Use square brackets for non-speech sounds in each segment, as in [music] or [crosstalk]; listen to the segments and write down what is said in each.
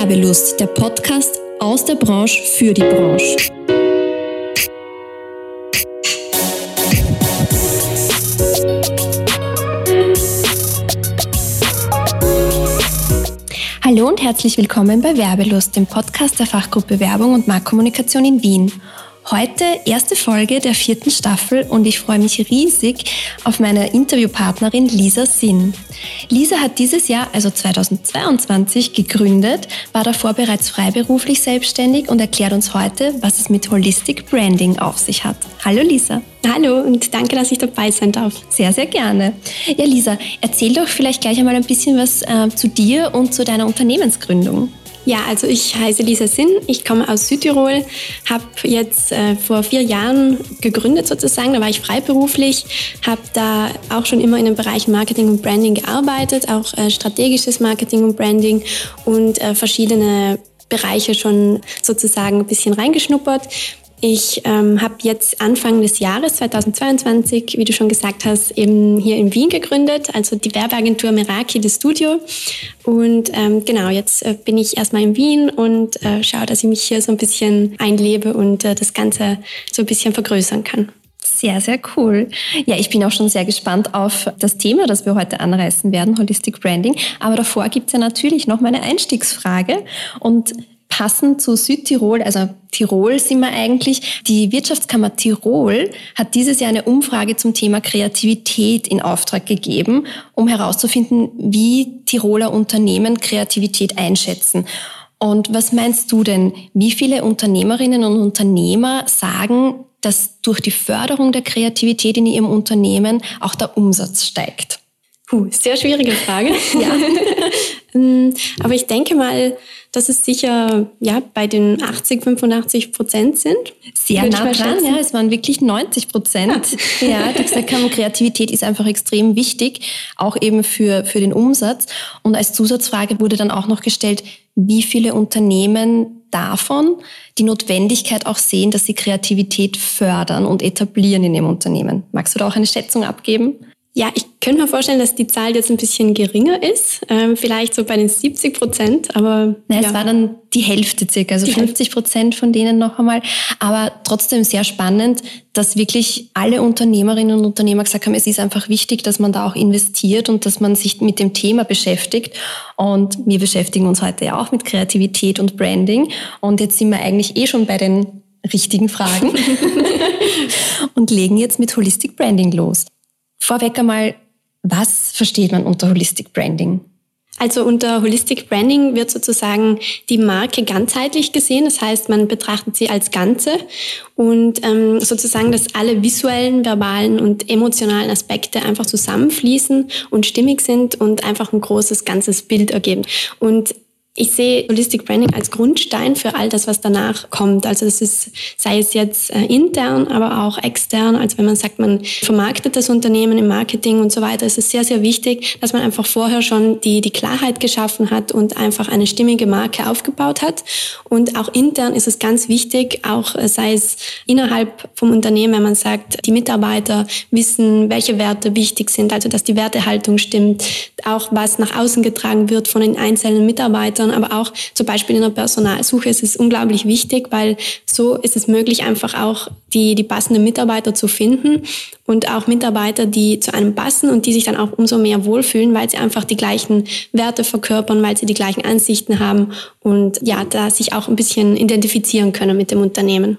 Werbelust, der Podcast aus der Branche für die Branche. Hallo und herzlich willkommen bei Werbelust, dem Podcast der Fachgruppe Werbung und Marktkommunikation in Wien. Heute erste Folge der vierten Staffel und ich freue mich riesig auf meine Interviewpartnerin Lisa Sinn. Lisa hat dieses Jahr, also 2022, gegründet, war davor bereits freiberuflich selbstständig und erklärt uns heute, was es mit Holistic Branding auf sich hat. Hallo Lisa. Hallo und danke, dass ich dabei sein darf. Sehr, sehr gerne. Ja, Lisa, erzähl doch vielleicht gleich einmal ein bisschen was äh, zu dir und zu deiner Unternehmensgründung. Ja, also ich heiße Lisa Sinn, ich komme aus Südtirol, habe jetzt äh, vor vier Jahren gegründet sozusagen, da war ich freiberuflich, habe da auch schon immer in den Bereichen Marketing und Branding gearbeitet, auch äh, strategisches Marketing und Branding und äh, verschiedene Bereiche schon sozusagen ein bisschen reingeschnuppert. Ich ähm, habe jetzt Anfang des Jahres 2022, wie du schon gesagt hast, eben hier in Wien gegründet, also die Werbeagentur Meraki, das Studio. Und ähm, genau, jetzt äh, bin ich erstmal in Wien und äh, schaue, dass ich mich hier so ein bisschen einlebe und äh, das Ganze so ein bisschen vergrößern kann. Sehr, sehr cool. Ja, ich bin auch schon sehr gespannt auf das Thema, das wir heute anreißen werden, Holistic Branding. Aber davor gibt es ja natürlich noch meine Einstiegsfrage. Und passend zu Südtirol, also Tirol sind wir eigentlich. Die Wirtschaftskammer Tirol hat dieses Jahr eine Umfrage zum Thema Kreativität in Auftrag gegeben, um herauszufinden, wie Tiroler Unternehmen Kreativität einschätzen. Und was meinst du denn? Wie viele Unternehmerinnen und Unternehmer sagen, dass durch die Förderung der Kreativität in ihrem Unternehmen auch der Umsatz steigt? Puh, sehr schwierige Frage. [laughs] ja. [laughs] Ähm, aber ich denke mal, dass es sicher ja, bei den 80, 85 Prozent sind. Sehr nah dran, ja. Es waren wirklich 90 Prozent. Ja, [laughs] ja die gesagt haben, Kreativität ist einfach extrem wichtig, auch eben für, für den Umsatz. Und als Zusatzfrage wurde dann auch noch gestellt, wie viele Unternehmen davon die Notwendigkeit auch sehen, dass sie Kreativität fördern und etablieren in ihrem Unternehmen. Magst du da auch eine Schätzung abgeben? Ja, ich könnte mir vorstellen, dass die Zahl jetzt ein bisschen geringer ist, ähm, vielleicht so bei den 70 Prozent, aber. Na, ja. es war dann die Hälfte circa, also die 50 Prozent von denen noch einmal. Aber trotzdem sehr spannend, dass wirklich alle Unternehmerinnen und Unternehmer gesagt haben, es ist einfach wichtig, dass man da auch investiert und dass man sich mit dem Thema beschäftigt. Und wir beschäftigen uns heute ja auch mit Kreativität und Branding. Und jetzt sind wir eigentlich eh schon bei den richtigen Fragen [laughs] [laughs] und legen jetzt mit Holistic Branding los. Vorweg einmal, was versteht man unter Holistic Branding? Also unter Holistic Branding wird sozusagen die Marke ganzheitlich gesehen. Das heißt, man betrachtet sie als Ganze und ähm, sozusagen, dass alle visuellen, verbalen und emotionalen Aspekte einfach zusammenfließen und stimmig sind und einfach ein großes ganzes Bild ergeben. Und ich sehe Holistic Branding als Grundstein für all das, was danach kommt. Also das ist, sei es jetzt äh, intern, aber auch extern. Also wenn man sagt, man vermarktet das Unternehmen im Marketing und so weiter, ist es sehr, sehr wichtig, dass man einfach vorher schon die, die Klarheit geschaffen hat und einfach eine stimmige Marke aufgebaut hat. Und auch intern ist es ganz wichtig, auch äh, sei es innerhalb vom Unternehmen, wenn man sagt, die Mitarbeiter wissen, welche Werte wichtig sind, also dass die Wertehaltung stimmt, auch was nach außen getragen wird von den einzelnen Mitarbeitern Mitarbeitern, aber auch zum Beispiel in der Personalsuche ist es unglaublich wichtig, weil so ist es möglich, einfach auch die, die passenden Mitarbeiter zu finden und auch Mitarbeiter, die zu einem passen und die sich dann auch umso mehr wohlfühlen, weil sie einfach die gleichen Werte verkörpern, weil sie die gleichen Ansichten haben und ja, da sich auch ein bisschen identifizieren können mit dem Unternehmen.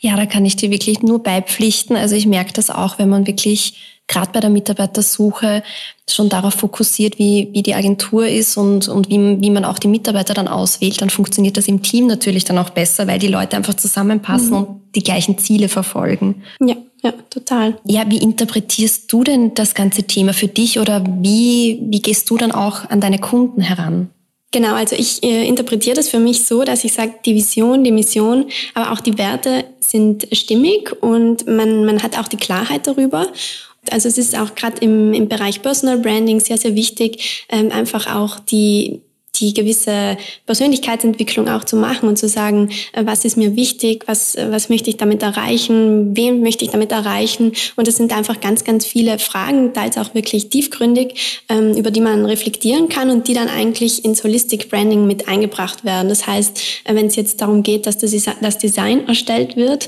Ja, da kann ich dir wirklich nur beipflichten. Also ich merke das auch, wenn man wirklich gerade bei der Mitarbeitersuche schon darauf fokussiert, wie, wie die Agentur ist und, und wie, wie man auch die Mitarbeiter dann auswählt, dann funktioniert das im Team natürlich dann auch besser, weil die Leute einfach zusammenpassen mhm. und die gleichen Ziele verfolgen. Ja, ja, total. Ja, wie interpretierst du denn das ganze Thema für dich oder wie, wie gehst du dann auch an deine Kunden heran? Genau, also ich äh, interpretiere das für mich so, dass ich sage, die Vision, die Mission, aber auch die Werte sind stimmig und man, man hat auch die Klarheit darüber. Also es ist auch gerade im, im Bereich Personal Branding sehr, sehr wichtig, ähm, einfach auch die, die gewisse Persönlichkeitsentwicklung auch zu machen und zu sagen, äh, was ist mir wichtig, was, äh, was möchte ich damit erreichen, wen möchte ich damit erreichen. Und es sind einfach ganz, ganz viele Fragen, teils auch wirklich tiefgründig, ähm, über die man reflektieren kann und die dann eigentlich ins Holistic Branding mit eingebracht werden. Das heißt, äh, wenn es jetzt darum geht, dass das Design erstellt wird,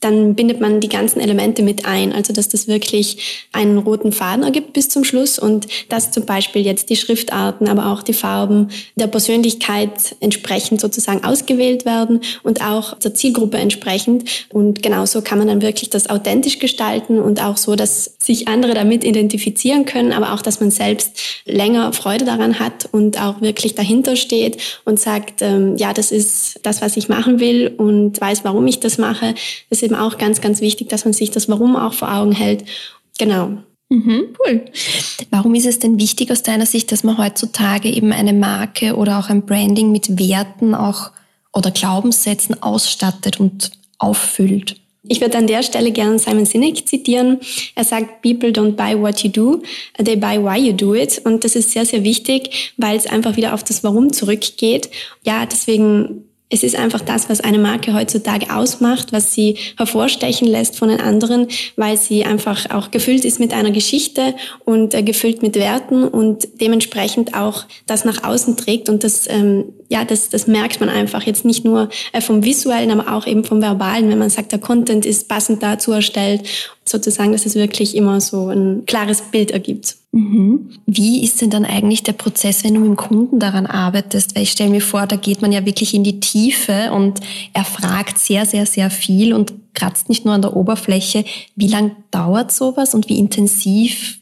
dann bindet man die ganzen Elemente mit ein. Also dass das wirklich einen roten Faden ergibt bis zum Schluss und dass zum Beispiel jetzt die Schriftarten, aber auch die Farben der Persönlichkeit entsprechend sozusagen ausgewählt werden und auch der Zielgruppe entsprechend. Und genauso kann man dann wirklich das authentisch gestalten und auch so, dass sich andere damit identifizieren können, aber auch, dass man selbst länger Freude daran hat und auch wirklich dahinter steht und sagt, ähm, ja, das ist das, was ich machen will und weiß, warum ich das mache. Das eben auch ganz, ganz wichtig, dass man sich das Warum auch vor Augen hält. Genau. Mhm, cool. Warum ist es denn wichtig aus deiner Sicht, dass man heutzutage eben eine Marke oder auch ein Branding mit Werten auch oder Glaubenssätzen ausstattet und auffüllt? Ich würde an der Stelle gerne Simon Sinek zitieren. Er sagt, People don't buy what you do, they buy why you do it. Und das ist sehr, sehr wichtig, weil es einfach wieder auf das Warum zurückgeht. Ja, deswegen es ist einfach das, was eine Marke heutzutage ausmacht, was sie hervorstechen lässt von den anderen, weil sie einfach auch gefüllt ist mit einer Geschichte und äh, gefüllt mit Werten und dementsprechend auch das nach außen trägt und das, ähm, ja, das, das merkt man einfach jetzt nicht nur äh, vom visuellen, aber auch eben vom verbalen, wenn man sagt, der Content ist passend dazu erstellt, sozusagen, dass es wirklich immer so ein klares Bild ergibt. Mhm. Wie ist denn dann eigentlich der Prozess, wenn du mit dem Kunden daran arbeitest? Weil ich stelle mir vor, da geht man ja wirklich in die Tiefe und er fragt sehr, sehr, sehr viel und kratzt nicht nur an der Oberfläche. Wie lang dauert sowas und wie intensiv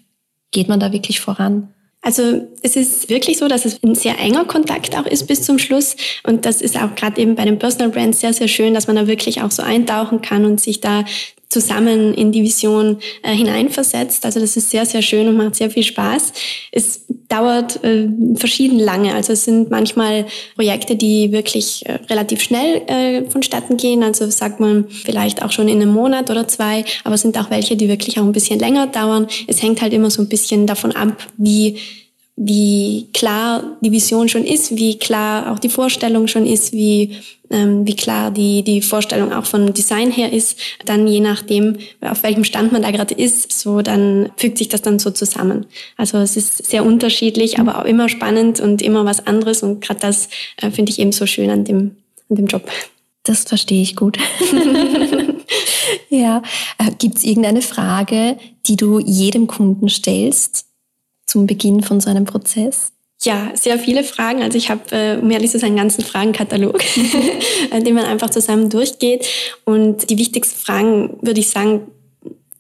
geht man da wirklich voran? Also es ist wirklich so, dass es ein sehr enger Kontakt auch ist bis zum Schluss. Und das ist auch gerade eben bei den Personal Brands sehr, sehr schön, dass man da wirklich auch so eintauchen kann und sich da zusammen in die Vision äh, hineinversetzt. Also das ist sehr, sehr schön und macht sehr viel Spaß. Es dauert äh, verschieden lange. Also es sind manchmal Projekte, die wirklich äh, relativ schnell äh, vonstatten gehen. Also sagt man vielleicht auch schon in einem Monat oder zwei. Aber es sind auch welche, die wirklich auch ein bisschen länger dauern. Es hängt halt immer so ein bisschen davon ab, wie wie klar die Vision schon ist, wie klar auch die Vorstellung schon ist, wie, ähm, wie klar die, die Vorstellung auch von Design her ist, dann je nachdem, auf welchem Stand man da gerade ist, so dann fügt sich das dann so zusammen. Also es ist sehr unterschiedlich, aber auch immer spannend und immer was anderes und gerade das äh, finde ich eben so schön an dem, an dem Job. Das verstehe ich gut. [laughs] ja, äh, gibt es irgendeine Frage, die du jedem Kunden stellst? Zum Beginn von so einem Prozess? Ja, sehr viele Fragen. Also ich habe, äh, um ehrlich zu sein, einen ganzen Fragenkatalog, [laughs] den man einfach zusammen durchgeht. Und die wichtigsten Fragen, würde ich sagen,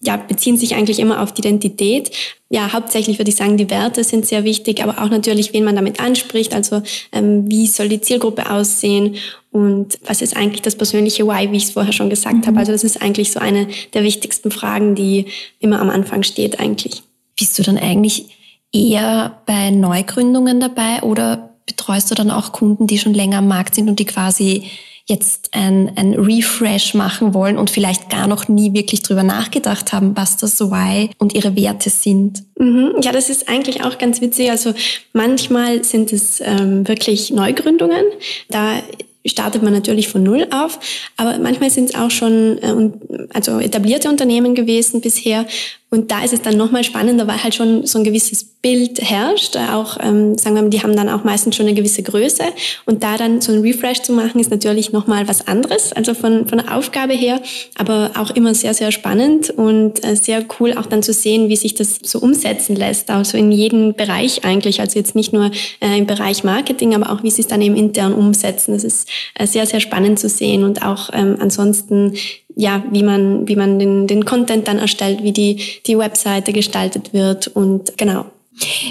ja, beziehen sich eigentlich immer auf die Identität. Ja, hauptsächlich würde ich sagen, die Werte sind sehr wichtig, aber auch natürlich, wen man damit anspricht. Also ähm, wie soll die Zielgruppe aussehen und was ist eigentlich das persönliche Why, wie ich es vorher schon gesagt mhm. habe. Also das ist eigentlich so eine der wichtigsten Fragen, die immer am Anfang steht eigentlich. Bist du dann eigentlich eher bei Neugründungen dabei oder betreust du dann auch Kunden, die schon länger am Markt sind und die quasi jetzt ein, ein Refresh machen wollen und vielleicht gar noch nie wirklich drüber nachgedacht haben, was das Why und ihre Werte sind? Mhm. Ja, das ist eigentlich auch ganz witzig. Also manchmal sind es ähm, wirklich Neugründungen. Da startet man natürlich von Null auf, aber manchmal sind es auch schon äh, also etablierte Unternehmen gewesen bisher, und da ist es dann nochmal spannender, weil halt schon so ein gewisses Bild herrscht. Auch, ähm, sagen wir mal, die haben dann auch meistens schon eine gewisse Größe. Und da dann so ein Refresh zu machen, ist natürlich nochmal was anderes, also von, von der Aufgabe her, aber auch immer sehr, sehr spannend und äh, sehr cool auch dann zu sehen, wie sich das so umsetzen lässt. Also in jedem Bereich eigentlich, also jetzt nicht nur äh, im Bereich Marketing, aber auch wie sie es dann eben intern umsetzen. Das ist äh, sehr, sehr spannend zu sehen und auch ähm, ansonsten ja, wie man, wie man den, den Content dann erstellt, wie die, die Webseite gestaltet wird und genau.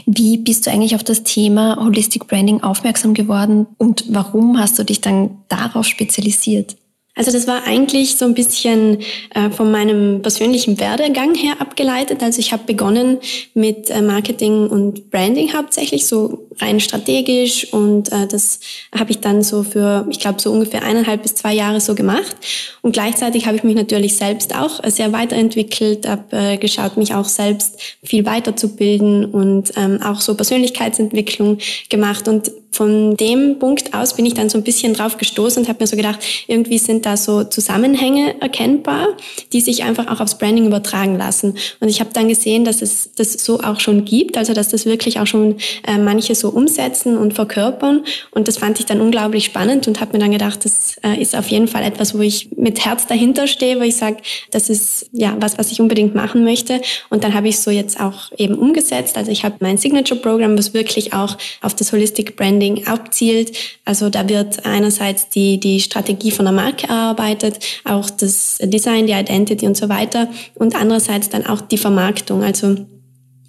Wie bist du eigentlich auf das Thema Holistic Branding aufmerksam geworden und warum hast du dich dann darauf spezialisiert? Also das war eigentlich so ein bisschen äh, von meinem persönlichen Werdegang her abgeleitet. Also ich habe begonnen mit äh, Marketing und Branding hauptsächlich, so rein strategisch und äh, das habe ich dann so für, ich glaube, so ungefähr eineinhalb bis zwei Jahre so gemacht. Und gleichzeitig habe ich mich natürlich selbst auch sehr weiterentwickelt, habe äh, geschaut, mich auch selbst viel weiterzubilden und ähm, auch so Persönlichkeitsentwicklung gemacht und von dem Punkt aus bin ich dann so ein bisschen drauf gestoßen und habe mir so gedacht, irgendwie sind da so Zusammenhänge erkennbar, die sich einfach auch aufs Branding übertragen lassen. Und ich habe dann gesehen, dass es das so auch schon gibt, also dass das wirklich auch schon äh, manche so umsetzen und verkörpern. Und das fand ich dann unglaublich spannend und habe mir dann gedacht, das äh, ist auf jeden Fall etwas, wo ich mit Herz dahinter stehe, wo ich sage, das ist ja was, was ich unbedingt machen möchte. Und dann habe ich so jetzt auch eben umgesetzt. Also ich habe mein Signature-Programm, was wirklich auch auf das Holistic Branding abzielt. Also da wird einerseits die, die Strategie von der Marke erarbeitet, auch das Design, die Identity und so weiter. Und andererseits dann auch die Vermarktung. Also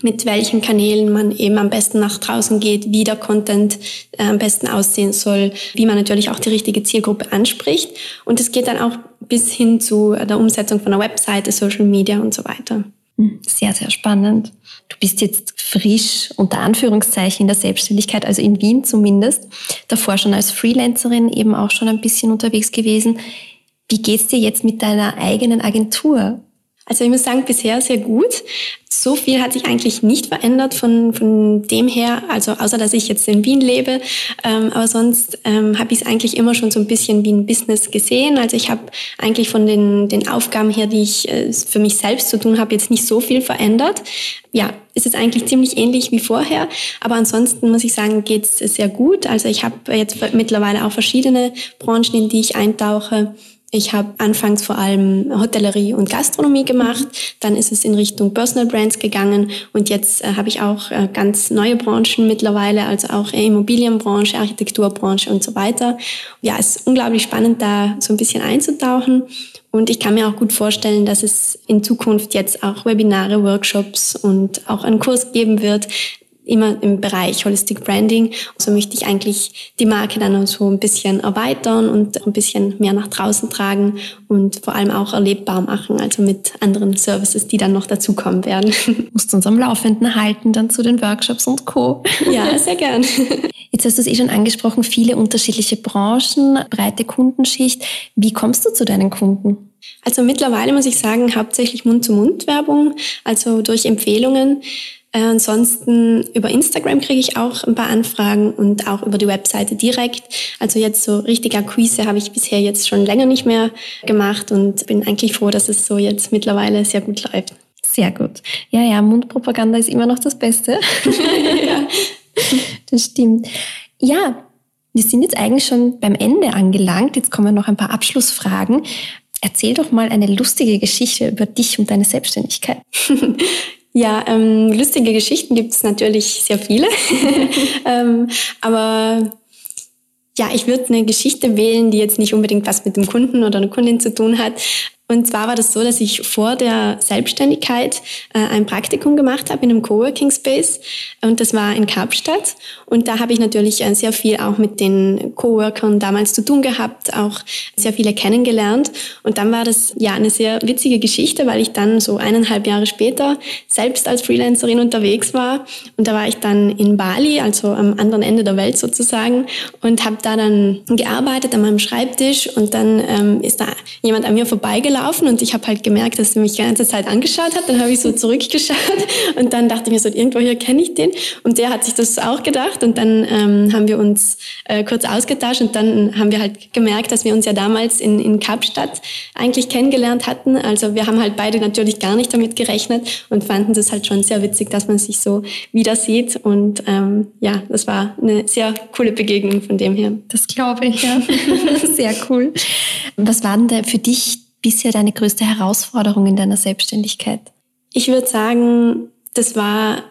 mit welchen Kanälen man eben am besten nach draußen geht, wie der Content äh, am besten aussehen soll, wie man natürlich auch die richtige Zielgruppe anspricht. Und es geht dann auch bis hin zu der Umsetzung von einer Webseite, Social Media und so weiter. Sehr, sehr spannend. Du bist jetzt frisch unter Anführungszeichen in der Selbstständigkeit, also in Wien zumindest. Davor schon als Freelancerin eben auch schon ein bisschen unterwegs gewesen. Wie geht's dir jetzt mit deiner eigenen Agentur? Also ich muss sagen, bisher sehr gut. So viel hat sich eigentlich nicht verändert von, von dem her, also außer dass ich jetzt in Wien lebe. Ähm, aber sonst ähm, habe ich es eigentlich immer schon so ein bisschen wie ein Business gesehen. Also ich habe eigentlich von den, den Aufgaben her, die ich äh, für mich selbst zu tun habe, jetzt nicht so viel verändert. Ja, es ist eigentlich ziemlich ähnlich wie vorher. Aber ansonsten muss ich sagen, geht es sehr gut. Also ich habe jetzt mittlerweile auch verschiedene Branchen, in die ich eintauche. Ich habe anfangs vor allem Hotellerie und Gastronomie gemacht, dann ist es in Richtung Personal Brands gegangen und jetzt äh, habe ich auch äh, ganz neue Branchen mittlerweile, also auch Immobilienbranche, Architekturbranche und so weiter. Ja, es ist unglaublich spannend, da so ein bisschen einzutauchen. Und ich kann mir auch gut vorstellen, dass es in Zukunft jetzt auch Webinare, Workshops und auch einen Kurs geben wird, immer im Bereich Holistic Branding. So möchte ich eigentlich die Marke dann so ein bisschen erweitern und ein bisschen mehr nach draußen tragen und vor allem auch erlebbar machen, also mit anderen Services, die dann noch dazukommen werden. Du [laughs] musst uns am Laufenden halten, dann zu den Workshops und Co. Ja, sehr gern. [laughs] Jetzt hast du es eh schon angesprochen, viele unterschiedliche Branchen, breite Kundenschicht. Wie kommst du zu deinen Kunden? Also mittlerweile muss ich sagen, hauptsächlich Mund-zu-Mund-Werbung, also durch Empfehlungen. Äh, ansonsten über Instagram kriege ich auch ein paar Anfragen und auch über die Webseite direkt. Also jetzt so richtig Akquise habe ich bisher jetzt schon länger nicht mehr gemacht und bin eigentlich froh, dass es so jetzt mittlerweile sehr gut läuft. Sehr gut. Ja, ja, Mundpropaganda ist immer noch das Beste. [laughs] ja. Das stimmt. Ja, wir sind jetzt eigentlich schon beim Ende angelangt. Jetzt kommen noch ein paar Abschlussfragen. Erzähl doch mal eine lustige Geschichte über dich und deine Selbstständigkeit. [laughs] Ja, ähm, lustige Geschichten gibt es natürlich sehr viele. [laughs] ähm, aber ja, ich würde eine Geschichte wählen, die jetzt nicht unbedingt was mit dem Kunden oder einer Kundin zu tun hat, und zwar war das so, dass ich vor der Selbstständigkeit äh, ein Praktikum gemacht habe in einem Coworking Space und das war in Kapstadt. Und da habe ich natürlich äh, sehr viel auch mit den Coworkern damals zu tun gehabt, auch sehr viele kennengelernt. Und dann war das ja eine sehr witzige Geschichte, weil ich dann so eineinhalb Jahre später selbst als Freelancerin unterwegs war. Und da war ich dann in Bali, also am anderen Ende der Welt sozusagen, und habe da dann gearbeitet an meinem Schreibtisch. Und dann ähm, ist da jemand an mir vorbeigelaufen gelaufen und ich habe halt gemerkt, dass er mich die ganze Zeit angeschaut hat. Dann habe ich so zurückgeschaut [laughs] und dann dachte ich mir so, irgendwo hier kenne ich den. Und der hat sich das auch gedacht und dann ähm, haben wir uns äh, kurz ausgetauscht und dann haben wir halt gemerkt, dass wir uns ja damals in, in Kapstadt eigentlich kennengelernt hatten. Also wir haben halt beide natürlich gar nicht damit gerechnet und fanden das halt schon sehr witzig, dass man sich so wieder sieht. Und ähm, ja, das war eine sehr coole Begegnung von dem her. Das glaube ich, ja. [laughs] sehr cool. Was war denn da für dich bisher deine größte Herausforderung in deiner Selbstständigkeit? Ich würde sagen, das war,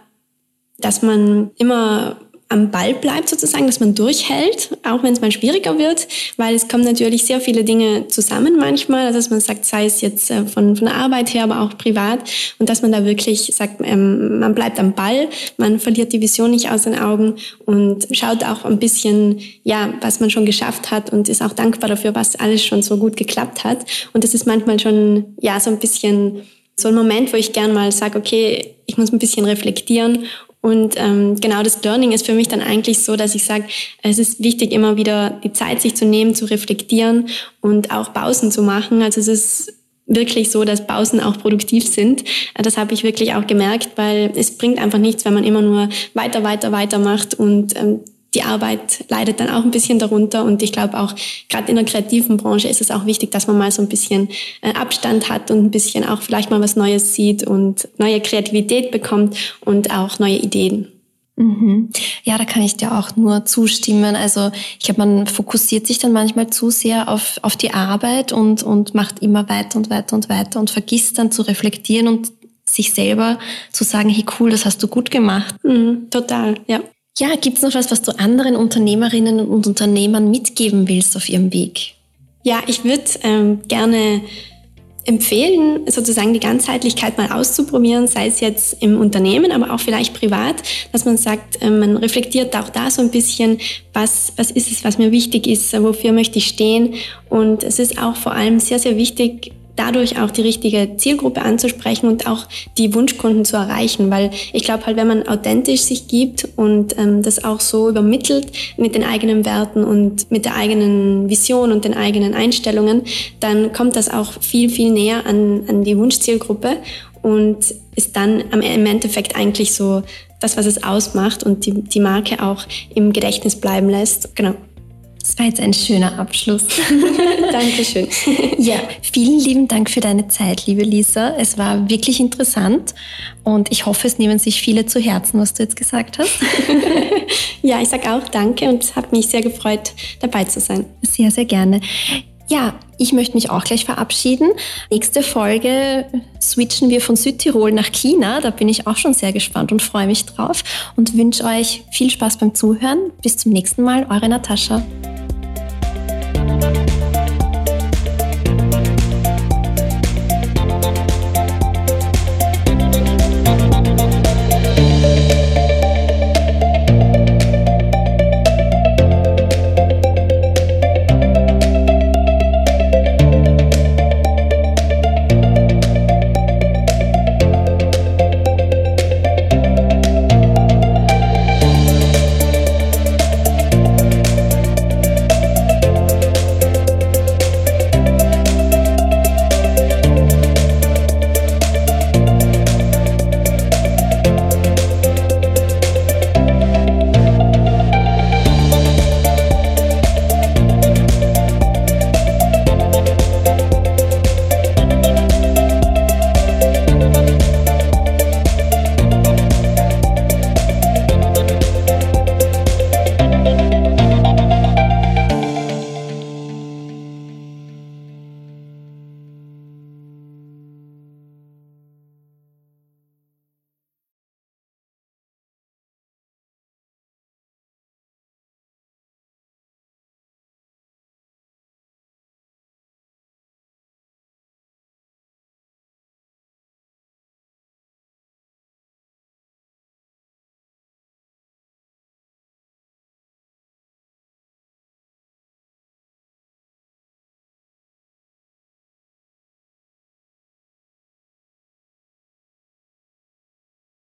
dass man immer am Ball bleibt sozusagen, dass man durchhält, auch wenn es mal schwieriger wird, weil es kommen natürlich sehr viele Dinge zusammen manchmal, also dass man sagt, sei es jetzt äh, von, von der Arbeit her, aber auch privat und dass man da wirklich sagt, ähm, man bleibt am Ball, man verliert die Vision nicht aus den Augen und schaut auch ein bisschen, ja, was man schon geschafft hat und ist auch dankbar dafür, was alles schon so gut geklappt hat. Und das ist manchmal schon, ja, so ein bisschen so ein Moment, wo ich gern mal sage, okay, ich muss ein bisschen reflektieren und ähm, genau das Learning ist für mich dann eigentlich so, dass ich sage, es ist wichtig, immer wieder die Zeit sich zu nehmen, zu reflektieren und auch Pausen zu machen. Also es ist wirklich so, dass Pausen auch produktiv sind. Das habe ich wirklich auch gemerkt, weil es bringt einfach nichts, wenn man immer nur weiter, weiter, weiter macht und ähm, die Arbeit leidet dann auch ein bisschen darunter. Und ich glaube auch, gerade in der kreativen Branche ist es auch wichtig, dass man mal so ein bisschen äh, Abstand hat und ein bisschen auch vielleicht mal was Neues sieht und neue Kreativität bekommt und auch neue Ideen. Mhm. Ja, da kann ich dir auch nur zustimmen. Also ich glaube, man fokussiert sich dann manchmal zu sehr auf, auf die Arbeit und, und macht immer weiter und weiter und weiter und vergisst dann zu reflektieren und sich selber zu sagen, hey cool, das hast du gut gemacht. Mhm, total, ja. Ja, gibt es noch was, was du anderen Unternehmerinnen und Unternehmern mitgeben willst auf ihrem Weg? Ja, ich würde ähm, gerne empfehlen, sozusagen die Ganzheitlichkeit mal auszuprobieren, sei es jetzt im Unternehmen, aber auch vielleicht privat, dass man sagt, ähm, man reflektiert auch da so ein bisschen, was, was ist es, was mir wichtig ist, wofür möchte ich stehen. Und es ist auch vor allem sehr, sehr wichtig, dadurch auch die richtige Zielgruppe anzusprechen und auch die Wunschkunden zu erreichen, weil ich glaube halt, wenn man authentisch sich gibt und ähm, das auch so übermittelt mit den eigenen Werten und mit der eigenen Vision und den eigenen Einstellungen, dann kommt das auch viel, viel näher an, an die Wunschzielgruppe und ist dann am, im Endeffekt eigentlich so das, was es ausmacht und die, die Marke auch im Gedächtnis bleiben lässt. Genau. Das war jetzt ein schöner Abschluss. [laughs] Dankeschön. [laughs] ja, vielen lieben Dank für deine Zeit, liebe Lisa. Es war wirklich interessant und ich hoffe, es nehmen sich viele zu Herzen, was du jetzt gesagt hast. [laughs] ja, ich sage auch Danke und es hat mich sehr gefreut, dabei zu sein. Sehr, sehr gerne. Ja, ich möchte mich auch gleich verabschieden. Nächste Folge switchen wir von Südtirol nach China. Da bin ich auch schon sehr gespannt und freue mich drauf und wünsche euch viel Spaß beim Zuhören. Bis zum nächsten Mal, eure Natascha.